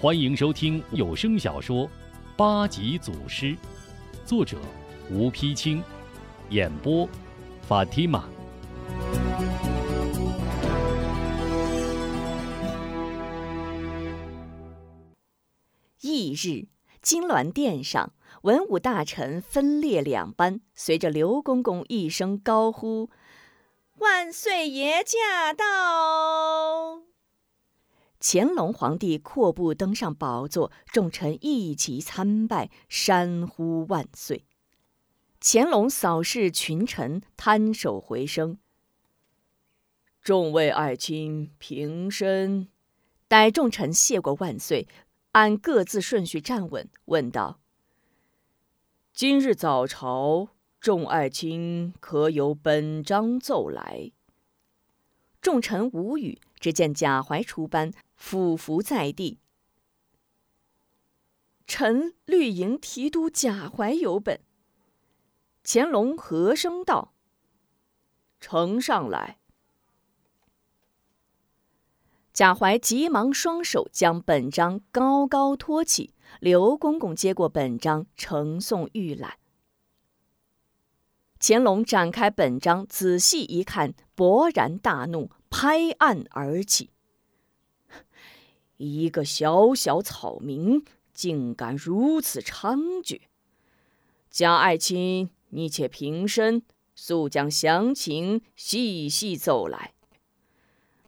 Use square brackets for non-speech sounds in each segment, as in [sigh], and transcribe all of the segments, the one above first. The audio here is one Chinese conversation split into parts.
欢迎收听有声小说《八级祖师》，作者吴丕清，演播法蒂玛。翌日，金銮殿上，文武大臣分列两班，随着刘公公一声高呼：“万岁爷驾到！”乾隆皇帝阔步登上宝座，众臣一齐参拜，山呼万岁。乾隆扫视群臣，摊手回声：“众位爱卿平身。”待众臣谢过万岁，按各自顺序站稳，问道：“今日早朝，众爱卿可有本章奏来？”众臣无语。只见贾怀出班。俯伏在地，臣绿营提督贾怀有本。乾隆和声道：“呈上来。”贾怀急忙双手将本章高高托起，刘公公接过本章，呈送御览。乾隆展开本章，仔细一看，勃然大怒，拍案而起。[laughs] 一个小小草民，竟敢如此猖獗！贾爱卿，你且平身，速将详情细细奏来。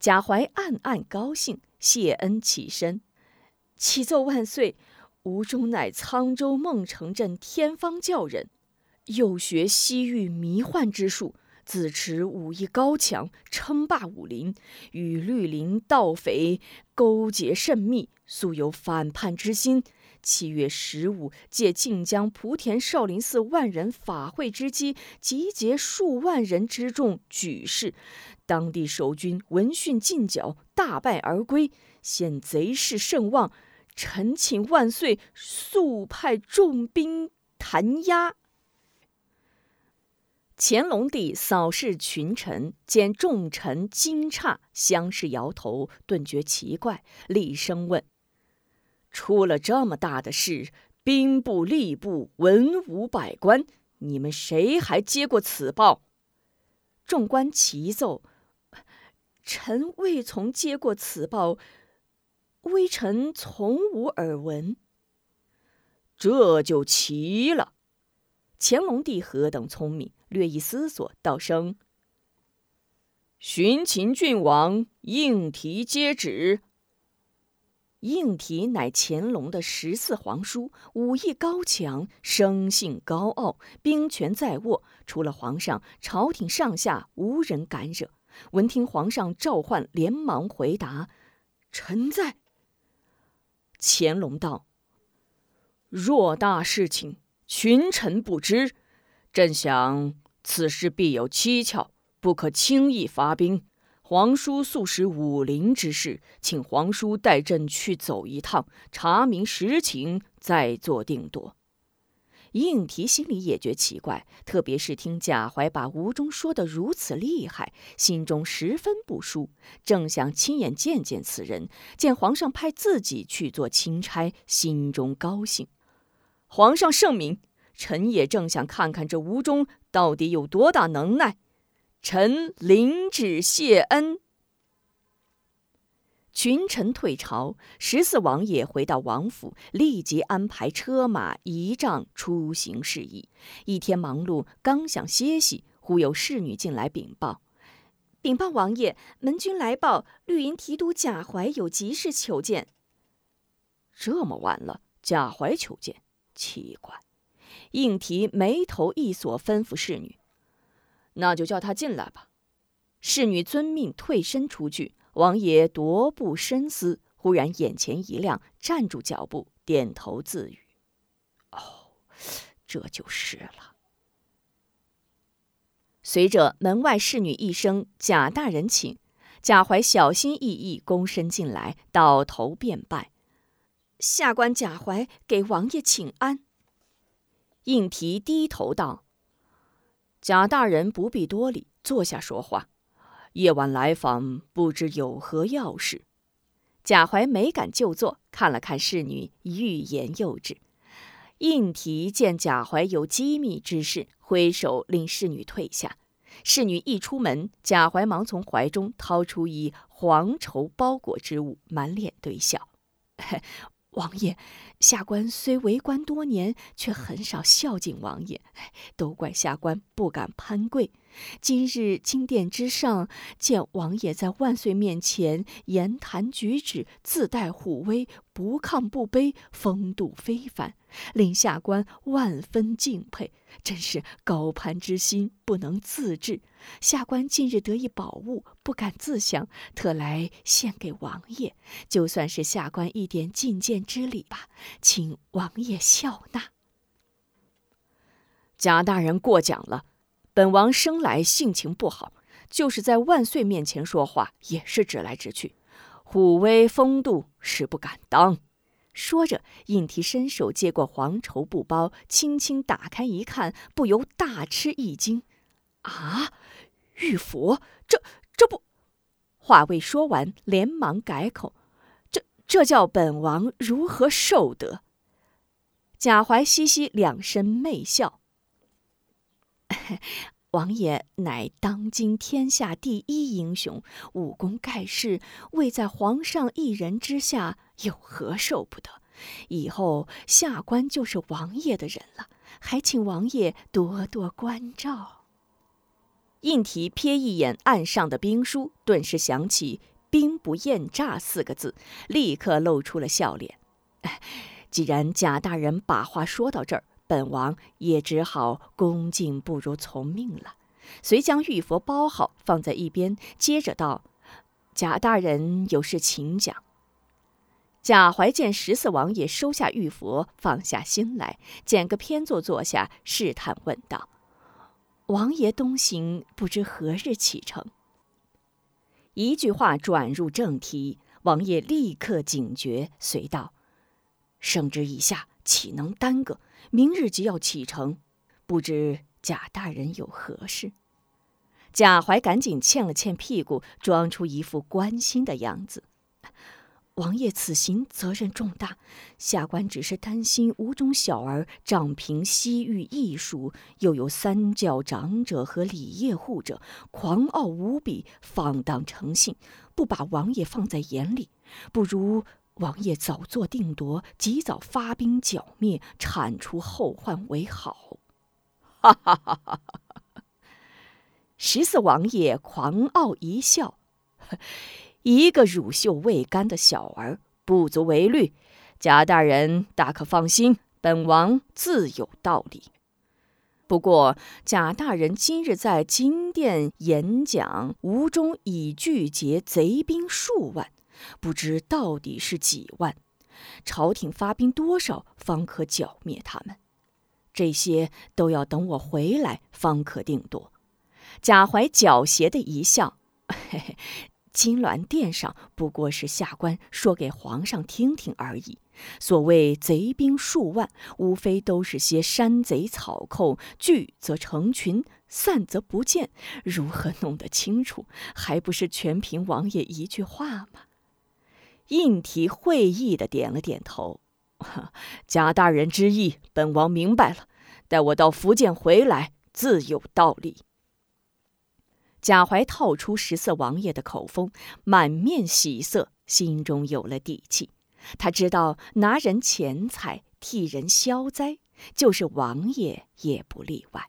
贾怀暗暗高兴，谢恩起身，启奏万岁：吴中乃沧州孟城镇天方教人，又学西域迷幻之术。自持武艺高强，称霸武林，与绿林盗匪勾结甚密，素有反叛之心。七月十五，借晋江莆田少林寺万人法会之机，集结数万人之众举事，当地守军闻讯进剿，大败而归。现贼势甚旺，臣请万岁速派重兵弹压。乾隆帝扫视群臣，见众臣惊诧，相视摇头，顿觉奇怪，厉声问：“出了这么大的事，兵部、吏部、文武百官，你们谁还接过此报？”众官齐奏：“臣未曾接过此报，微臣从无耳闻。”这就奇了。乾隆帝何等聪明！略一思索，道声：“寻秦郡王应提接旨。”应提乃乾隆的十四皇叔，武艺高强，生性高傲，兵权在握。除了皇上，朝廷上下无人敢惹。闻听皇上召唤，连忙回答：“臣在。”乾隆道：“偌大事情，群臣不知，朕想。”此事必有蹊跷，不可轻易发兵。皇叔素识武林之事，请皇叔带朕去走一趟，查明实情，再做定夺。应提心里也觉奇怪，特别是听贾怀把吴中说得如此厉害，心中十分不舒，正想亲眼见见此人，见皇上派自己去做钦差，心中高兴。皇上圣明。臣也正想看看这吴中到底有多大能耐，臣领旨谢恩。群臣退朝，十四王爷回到王府，立即安排车马仪仗出行事宜。一天忙碌，刚想歇息，忽有侍女进来禀报：“禀报王爷，门军来报，绿营提督贾怀有急事求见。”这么晚了，贾怀求见，奇怪。应提眉头一锁，吩咐侍女：“那就叫他进来吧。”侍女遵命退身出去。王爷踱步深思，忽然眼前一亮，站住脚步，点头自语：“哦，这就是了。”随着门外侍女一声“贾大人请”，贾怀小心翼翼躬身进来，倒头便拜：“下官贾怀给王爷请安。”应提低头道：“贾大人不必多礼，坐下说话。夜晚来访，不知有何要事。”贾怀没敢就坐，看了看侍女，欲言又止。应提见贾怀有机密之事，挥手令侍女退下。侍女一出门，贾怀忙从怀中掏出以黄绸包裹之物，满脸堆笑：“ [laughs] 王爷。”下官虽为官多年，却很少孝敬王爷，[laughs] 都怪下官不敢攀贵。今日金殿之上，见王爷在万岁面前言谈举止自带虎威，不亢不卑，风度非凡，令下官万分敬佩。真是高攀之心不能自制。下官近日得一宝物，不敢自享，特来献给王爷，就算是下官一点进谏之礼吧，请王爷笑纳。贾大人过奖了。本王生来性情不好，就是在万岁面前说话也是直来直去，虎威风度实不敢当。说着，胤提伸手接过黄绸布包，轻轻打开一看，不由大吃一惊：“啊，玉佛，这这不……”话未说完，连忙改口：“这这叫本王如何受得？”贾怀嘻嘻两声媚笑。[laughs] 王爷乃当今天下第一英雄，武功盖世，位在皇上一人之下，有何受不得？以后下官就是王爷的人了，还请王爷多多关照。应提瞥一眼案上的兵书，顿时想起“兵不厌诈”四个字，立刻露出了笑脸。[laughs] 既然贾大人把话说到这儿。本王也只好恭敬不如从命了，遂将玉佛包好放在一边，接着道：“贾大人有事请讲。”贾怀见十四王爷收下玉佛，放下心来，捡个偏坐坐下，试探问道：“王爷东行，不知何日启程？”一句话转入正题，王爷立刻警觉，遂道：“圣旨已下，岂能耽搁？”明日即要启程，不知贾大人有何事？贾怀赶紧欠了欠屁股，装出一副关心的样子。王爷此行责任重大，下官只是担心吴中小儿仗凭西域艺术，又有三教长者和礼业护着，狂傲无比，放荡成性，不把王爷放在眼里，不如。王爷早做定夺，及早发兵剿灭，铲除后患为好。[laughs] 哈哈哈哈哈！十四王爷狂傲一笑：“ [laughs] 一个乳臭未干的小儿，不足为虑。贾大人大可放心，本王自有道理。不过贾大人今日在金殿演讲，吴中已聚结贼兵数万。”不知到底是几万，朝廷发兵多少方可剿灭他们？这些都要等我回来方可定夺。贾怀狡黠的一笑：“嘿嘿，金銮殿上不过是下官说给皇上听听而已。所谓贼兵数万，无非都是些山贼草寇，聚则成群，散则不见。如何弄得清楚？还不是全凭王爷一句话吗？”应提会意的点了点头，[laughs] 贾大人之意，本王明白了。待我到福建回来，自有道理。贾怀套出十四王爷的口风，满面喜色，心中有了底气。他知道拿人钱财替人消灾，就是王爷也不例外。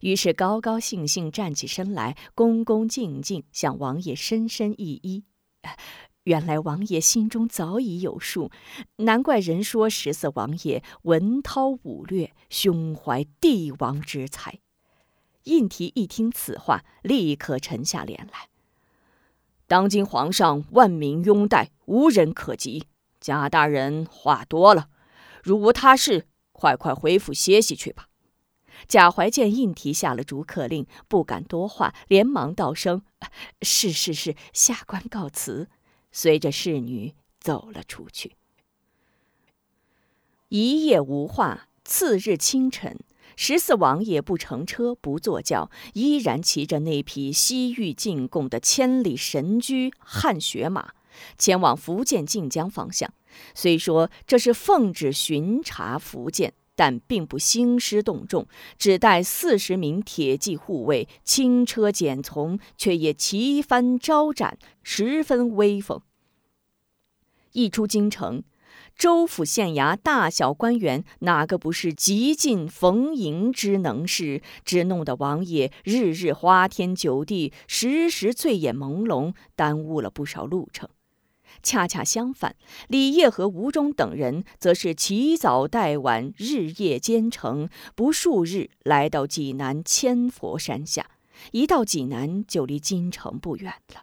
于是高高兴兴站起身来，恭恭敬敬向王爷深深一揖。原来王爷心中早已有数，难怪人说十四王爷文韬武略，胸怀帝王之才。应提一听此话，立刻沉下脸来。当今皇上万民拥戴，无人可及。贾大人话多了，如无他事，快快回府歇息去吧。贾怀见应提下了逐客令，不敢多话，连忙道声：“是是是，下官告辞。”随着侍女走了出去。一夜无话。次日清晨，十四王爷不乘车，不坐轿，依然骑着那匹西域进贡的千里神驹汗血马，前往福建晋江方向。虽说这是奉旨巡查福建，但并不兴师动众，只带四十名铁骑护卫，轻车简从，却也旗帆招展，十分威风。一出京城。州府县衙大小官员，哪个不是极尽逢迎之能事？只弄得王爷日日花天酒地，时时醉眼朦胧，耽误了不少路程。恰恰相反，李烨和吴忠等人则是起早带晚，日夜兼程，不数日来到济南千佛山下。一到济南，就离京城不远了。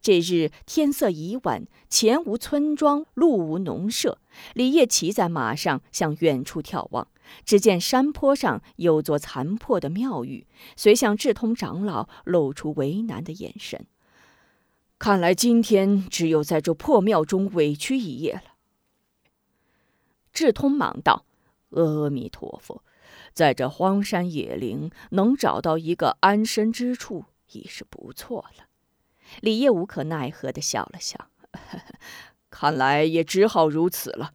这日天色已晚，前无村庄，路无农舍。李烨骑在马上向远处眺望，只见山坡上有座残破的庙宇，遂向智通长老露出为难的眼神。看来今天只有在这破庙中委屈一夜了。智通忙道：“阿弥陀佛，在这荒山野岭能找到一个安身之处，已是不错了。”李烨无可奈何的笑了笑呵呵，[laughs] 看来也只好如此了。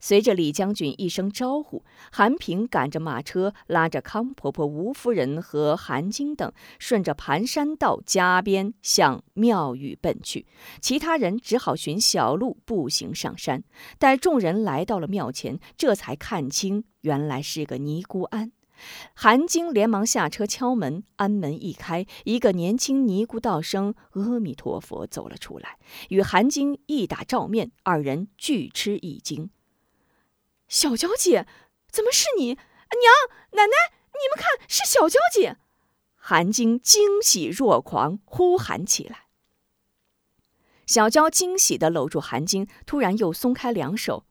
随着李将军一声招呼，韩平赶着马车，拉着康婆婆、吴夫人和韩晶等，顺着盘山道夹边向庙宇奔去。其他人只好寻小路步行上山。待众人来到了庙前，这才看清，原来是个尼姑庵。韩晶连忙下车敲门，安门一开，一个年轻尼姑道声“阿弥陀佛”走了出来，与韩晶一打照面，二人俱吃一惊：“小娇姐，怎么是你？娘，奶奶，你们看，是小娇姐！”韩晶惊喜若狂，呼喊起来。小娇惊喜地搂住韩晶，突然又松开两手。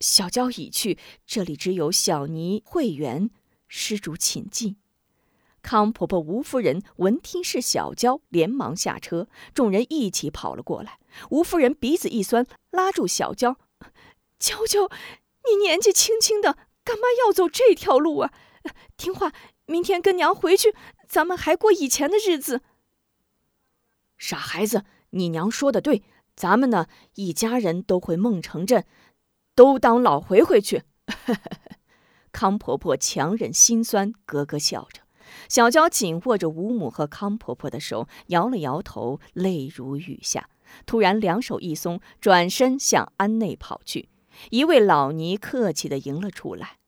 小娇已去，这里只有小尼会员。施主请进。康婆婆、吴夫人闻听是小娇，连忙下车，众人一起跑了过来。吴夫人鼻子一酸，拉住小娇：“娇娇，你年纪轻轻的，干嘛要走这条路啊？听话，明天跟娘回去，咱们还过以前的日子。”傻孩子，你娘说的对，咱们呢，一家人都回孟城镇，都当老回回去。[laughs] 康婆婆强忍心酸，咯咯笑着。小娇紧握着吴母和康婆婆的手，摇了摇头，泪如雨下。突然，两手一松，转身向庵内跑去。一位老尼客气地迎了出来：“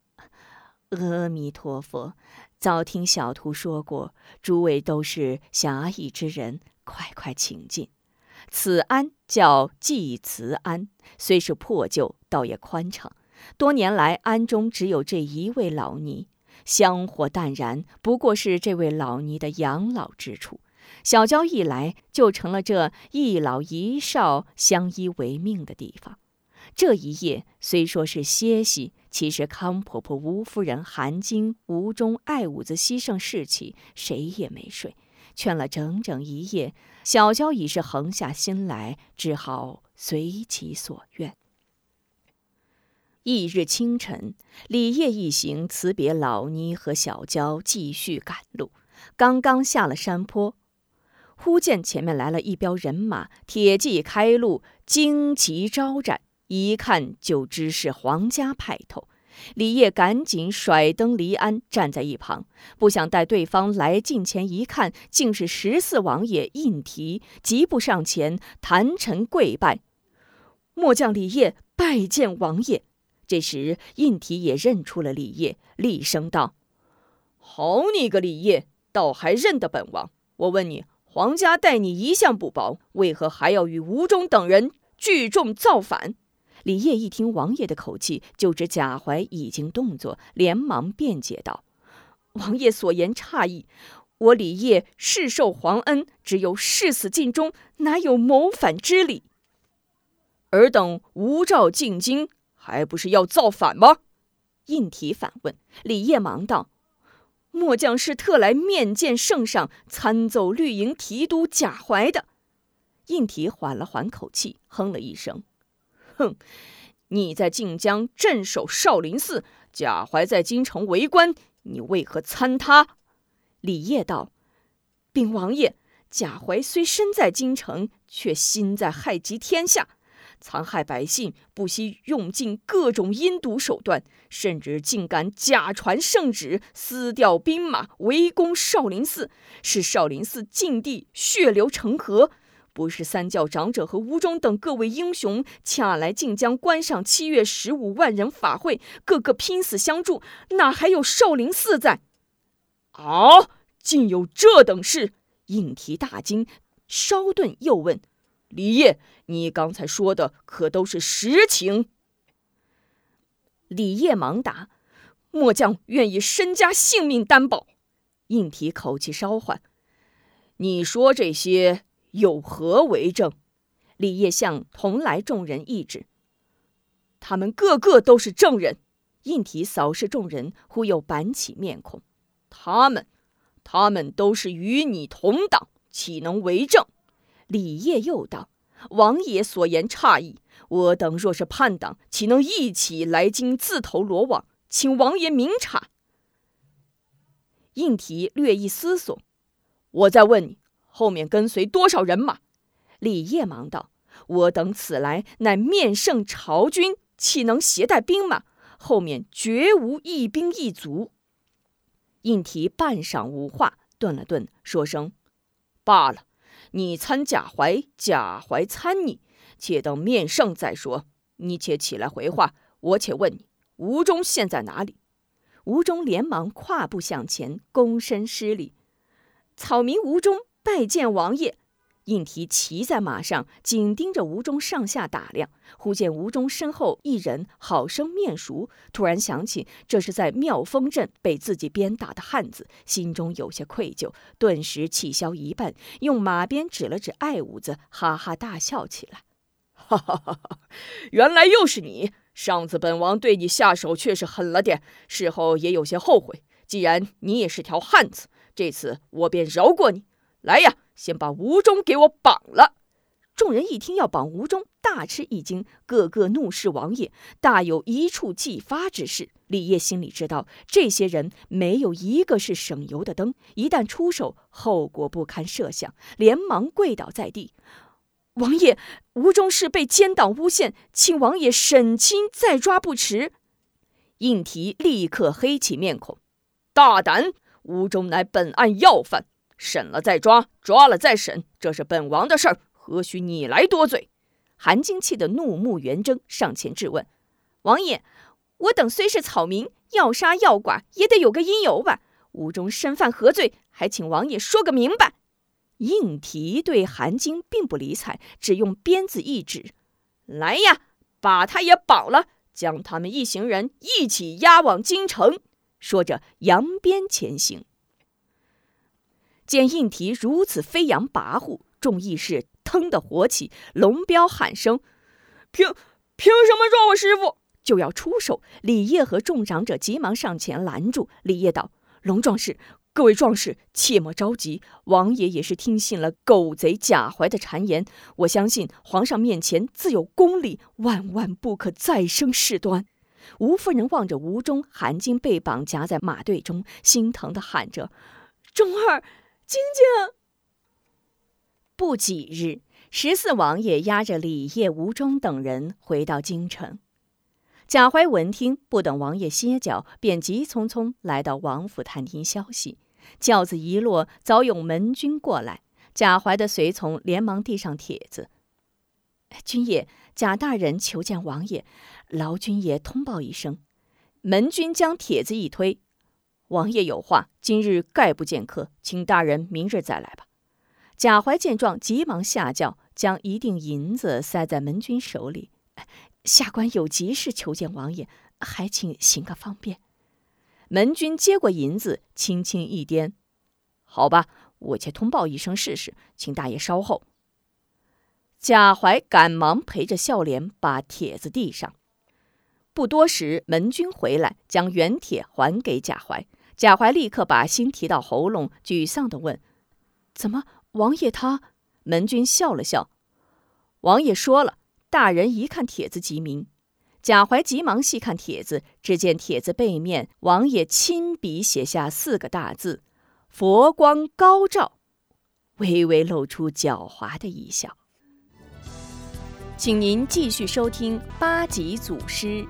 阿弥陀佛，早听小徒说过，诸位都是侠义之人，快快请进。此庵叫济慈庵，虽是破旧，倒也宽敞。”多年来，庵中只有这一位老尼，香火淡然，不过是这位老尼的养老之处。小娇一来，就成了这一老一少相依为命的地方。这一夜虽说是歇息，其实康婆婆、吴夫人、韩晶、吴忠、爱五子牺牲士气，谁也没睡，劝了整整一夜。小娇已是横下心来，只好随其所愿。翌日清晨，李烨一行辞别老妮和小娇，继续赶路。刚刚下了山坡，忽见前面来了一彪人马，铁骑开路，旌旗招展，一看就知是皇家派头。李烨赶紧甩灯离鞍，站在一旁，不想待对方来近前一看，竟是十四王爷胤禔，急步上前，弹臣跪拜：“末将李烨拜见王爷。”这时，胤禔也认出了李烨，厉声道：“好你个李烨，倒还认得本王！我问你，皇家待你一向不薄，为何还要与吴忠等人聚众造反？”李烨一听王爷的口气，就知贾怀已经动作，连忙辩解道：“王爷所言差矣，我李烨世受皇恩，只有誓死尽忠，哪有谋反之理？尔等无诏进京。”还不是要造反吗？胤禔反问。李烨忙道：“末将是特来面见圣上，参奏绿营提督贾怀的。”胤禔缓了缓口气，哼了一声：“哼，你在晋江镇守少林寺，贾怀在京城为官，你为何参他？”李烨道：“禀王爷，贾怀虽身在京城，却心在害及天下，残害百姓，不惜用尽各种阴毒手段，甚至竟敢假传圣旨，撕调兵马，围攻少林寺，使少林寺禁地血流成河。不是三教长者和吴中等各位英雄恰来晋江观赏七月十五万人法会，个个拼死相助，哪还有少林寺在？啊！竟有这等事！应提大惊，稍顿又问：“李烨，你刚才说的可都是实情？”李烨忙答：“末将愿以身家性命担保。”应提口气稍缓：“你说这些？”有何为证？李烨向同来众人一指，他们个个都是证人。应提扫视众人，忽又板起面孔：“他们，他们都是与你同党，岂能为证？”李烨又道：“王爷所言差矣。我等若是叛党，岂能一起来京自投罗网？请王爷明察。”应提略一思索：“我再问你。”后面跟随多少人马？李烨忙道：“我等此来乃面圣朝军，岂能携带兵马？后面绝无一兵一卒。”应提半晌无话，顿了顿，说声：“罢了，你参贾怀，贾怀参你，且等面圣再说。你且起来回话，我且问你，吴中现在哪里？”吴中连忙跨步向前，躬身施礼：“草民吴中。”拜见王爷，应提骑在马上，紧盯着吴中上下打量。忽见吴中身后一人好生面熟，突然想起这是在妙峰镇被自己鞭打的汉子，心中有些愧疚，顿时气消一半，用马鞭指了指爱五子，哈哈大笑起来：“ [laughs] 哈哈哈哈！原来又是你！上次本王对你下手确实狠了点，事后也有些后悔。既然你也是条汉子，这次我便饶过你。”来呀，先把吴忠给我绑了！众人一听要绑吴忠，大吃一惊，个个怒视王爷，大有一触即发之势。李烨心里知道，这些人没有一个是省油的灯，一旦出手，后果不堪设想，连忙跪倒在地：“王爷，吴中是被奸党诬陷，请王爷审清再抓不迟。”应提立刻黑起面孔：“大胆！吴忠乃本案要犯。”审了再抓，抓了再审，这是本王的事儿，何须你来多嘴？韩晶气得怒目圆睁，上前质问：“王爷，我等虽是草民，要杀要剐也得有个因由吧？吴中身犯何罪？还请王爷说个明白。”应提对韩晶并不理睬，只用鞭子一指：“来呀，把他也绑了，将他们一行人一起押往京城。”说着扬鞭前行。见应提如此飞扬跋扈，众义士腾的火起，龙彪喊声：“凭凭什么抓我师傅？”就要出手。李烨和众长者急忙上前拦住。李烨道：“龙壮士，各位壮士，切莫着急。王爷也是听信了狗贼贾怀的谗言，我相信皇上面前自有公理，万万不可再生事端。”吴夫人望着吴中、韩金被绑夹在马队中，心疼的喊着：“中儿！”晶晶。不几日，十四王爷押着李烨、吴忠等人回到京城。贾怀闻听，不等王爷歇脚，便急匆匆来到王府探听消息。轿子一落，早有门军过来。贾怀的随从连忙递上帖子：“军爷，贾大人求见王爷，劳军爷通报一声。”门军将帖子一推。王爷有话，今日概不见客，请大人明日再来吧。贾怀见状，急忙下轿，将一锭银子塞在门军手里。下官有急事求见王爷，还请行个方便。门军接过银子，轻轻一掂：“好吧，我且通报一声试试，请大爷稍后。”贾怀赶忙陪着笑脸把帖子递上。不多时，门军回来，将原帖还给贾怀。贾怀立刻把心提到喉咙，沮丧地问：“怎么，王爷他？”门军笑了笑：“王爷说了，大人一看帖子即明。”贾怀急忙细看帖子，只见帖子背面，王爷亲笔写下四个大字：“佛光高照。”微微露出狡猾的一笑。请您继续收听八级祖师。